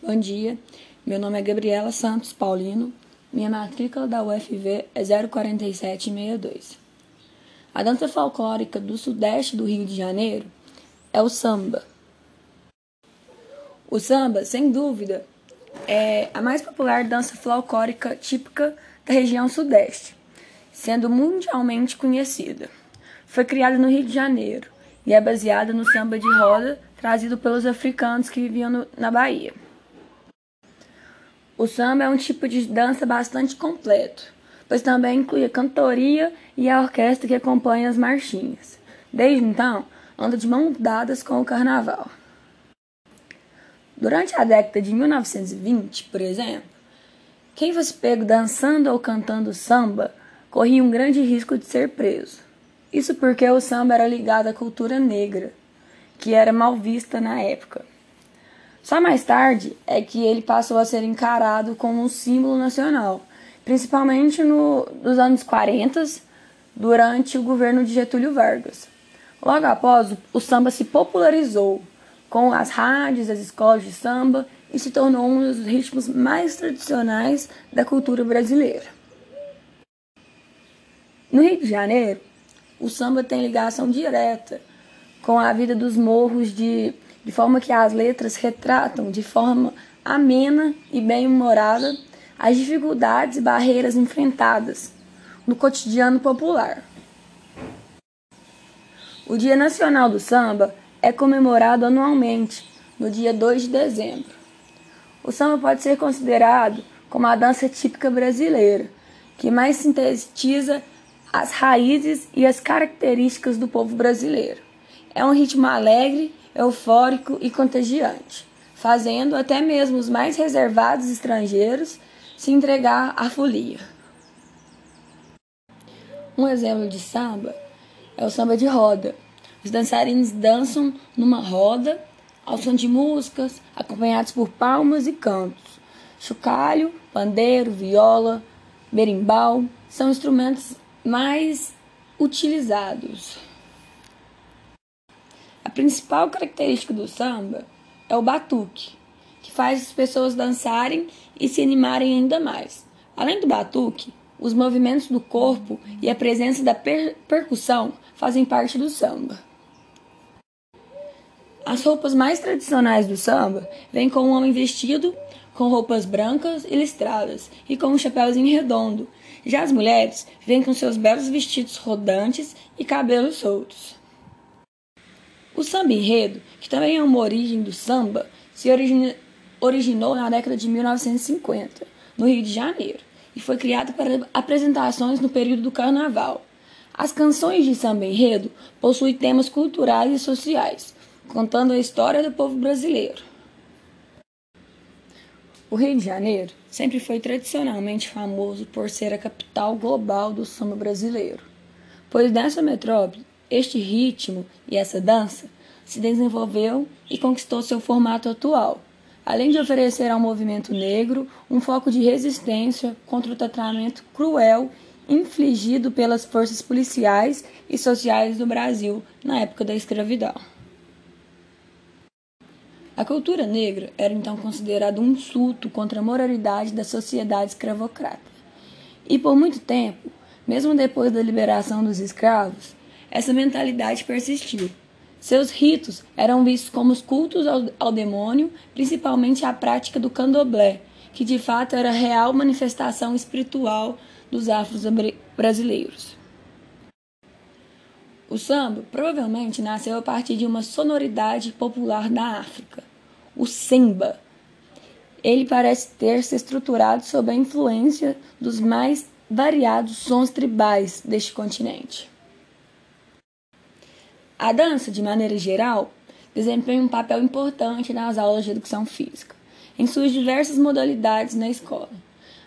Bom dia, meu nome é Gabriela Santos Paulino, minha matrícula da UFV é 04762. A dança folclórica do sudeste do Rio de Janeiro é o samba. O samba, sem dúvida, é a mais popular dança folclórica típica da região sudeste, sendo mundialmente conhecida. Foi criada no Rio de Janeiro e é baseada no samba de roda trazido pelos africanos que viviam no, na Bahia. O samba é um tipo de dança bastante completo, pois também inclui a cantoria e a orquestra que acompanha as marchinhas. Desde então, anda de mãos dadas com o carnaval. Durante a década de 1920, por exemplo, quem fosse pego dançando ou cantando samba corria um grande risco de ser preso. Isso porque o samba era ligado à cultura negra, que era mal vista na época. Só mais tarde é que ele passou a ser encarado como um símbolo nacional, principalmente no, nos anos 40, durante o governo de Getúlio Vargas. Logo após, o samba se popularizou com as rádios, as escolas de samba e se tornou um dos ritmos mais tradicionais da cultura brasileira. No Rio de Janeiro, o samba tem ligação direta com a vida dos morros de de forma que as letras retratam de forma amena e bem-humorada as dificuldades e barreiras enfrentadas no cotidiano popular. O Dia Nacional do Samba é comemorado anualmente, no dia 2 de dezembro. O samba pode ser considerado como a dança típica brasileira, que mais sintetiza as raízes e as características do povo brasileiro. É um ritmo alegre eufórico e contagiante, fazendo até mesmo os mais reservados estrangeiros se entregar à folia. Um exemplo de samba é o samba de roda. Os dançarinos dançam numa roda ao som de músicas, acompanhados por palmas e cantos. Chocalho, pandeiro, viola, berimbau são instrumentos mais utilizados. A principal característica do samba é o batuque, que faz as pessoas dançarem e se animarem ainda mais. Além do batuque, os movimentos do corpo e a presença da per percussão fazem parte do samba. As roupas mais tradicionais do samba vêm com um homem vestido com roupas brancas e listradas e com um chapéuzinho redondo. Já as mulheres vêm com seus belos vestidos rodantes e cabelos soltos. O samba enredo, que também é uma origem do samba, se originou na década de 1950, no Rio de Janeiro, e foi criado para apresentações no período do carnaval. As canções de samba enredo possuem temas culturais e sociais, contando a história do povo brasileiro. O Rio de Janeiro sempre foi tradicionalmente famoso por ser a capital global do samba brasileiro, pois nessa metrópole este ritmo e essa dança se desenvolveu e conquistou seu formato atual, além de oferecer ao movimento negro um foco de resistência contra o tratamento cruel infligido pelas forças policiais e sociais do Brasil na época da escravidão. A cultura negra era então considerada um insulto contra a moralidade da sociedade escravocrata. E por muito tempo, mesmo depois da liberação dos escravos, essa mentalidade persistiu. Seus ritos eram vistos como os cultos ao, ao demônio, principalmente a prática do candomblé, que de fato era a real manifestação espiritual dos afros brasileiros. O samba provavelmente nasceu a partir de uma sonoridade popular da África, o semba. Ele parece ter se estruturado sob a influência dos mais variados sons tribais deste continente. A dança, de maneira geral, desempenha um papel importante nas aulas de educação física, em suas diversas modalidades na escola.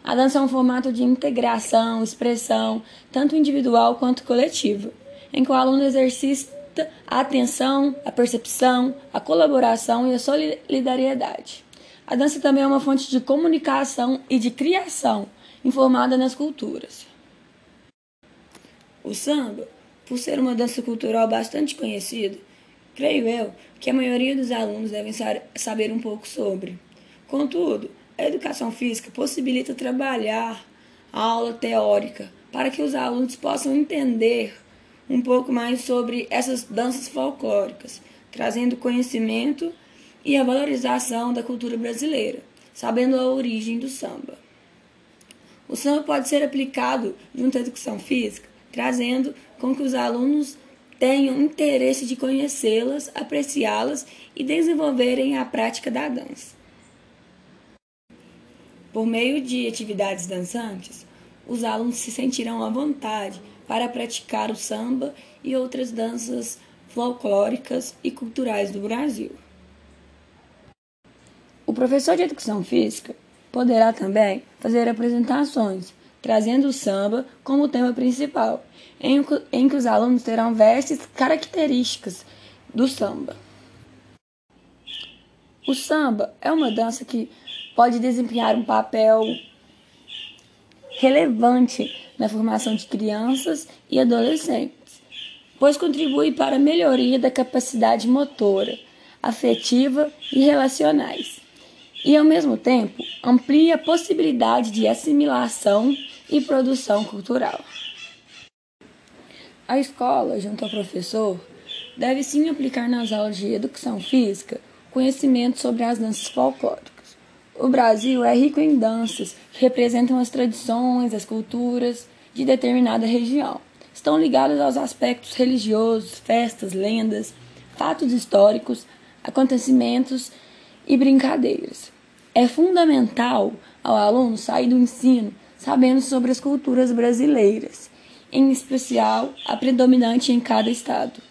A dança é um formato de integração, expressão, tanto individual quanto coletiva, em que o aluno exercita a atenção, a percepção, a colaboração e a solidariedade. A dança também é uma fonte de comunicação e de criação, informada nas culturas. O samba por ser uma dança cultural bastante conhecida, creio eu que a maioria dos alunos devem saber um pouco sobre. Contudo, a educação física possibilita trabalhar a aula teórica para que os alunos possam entender um pouco mais sobre essas danças folclóricas, trazendo conhecimento e a valorização da cultura brasileira, sabendo a origem do samba. O samba pode ser aplicado junto à educação física, trazendo com que os alunos tenham interesse de conhecê-las, apreciá-las e desenvolverem a prática da dança. Por meio de atividades dançantes, os alunos se sentirão à vontade para praticar o samba e outras danças folclóricas e culturais do Brasil. O professor de educação física poderá também fazer apresentações, trazendo o samba como tema principal, em, em que os alunos terão vestes características do samba. O samba é uma dança que pode desempenhar um papel relevante na formação de crianças e adolescentes, pois contribui para a melhoria da capacidade motora, afetiva e relacionais, e ao mesmo tempo amplia a possibilidade de assimilação e produção cultural. A escola, junto ao professor, deve sim aplicar nas aulas de educação física conhecimento sobre as danças folclóricas o Brasil é rico em danças que representam as tradições, as culturas de determinada região. Estão ligadas aos aspectos religiosos, festas, lendas, fatos históricos, acontecimentos e brincadeiras. É fundamental ao aluno sair do ensino sabendo sobre as culturas brasileiras, em especial a predominante em cada estado.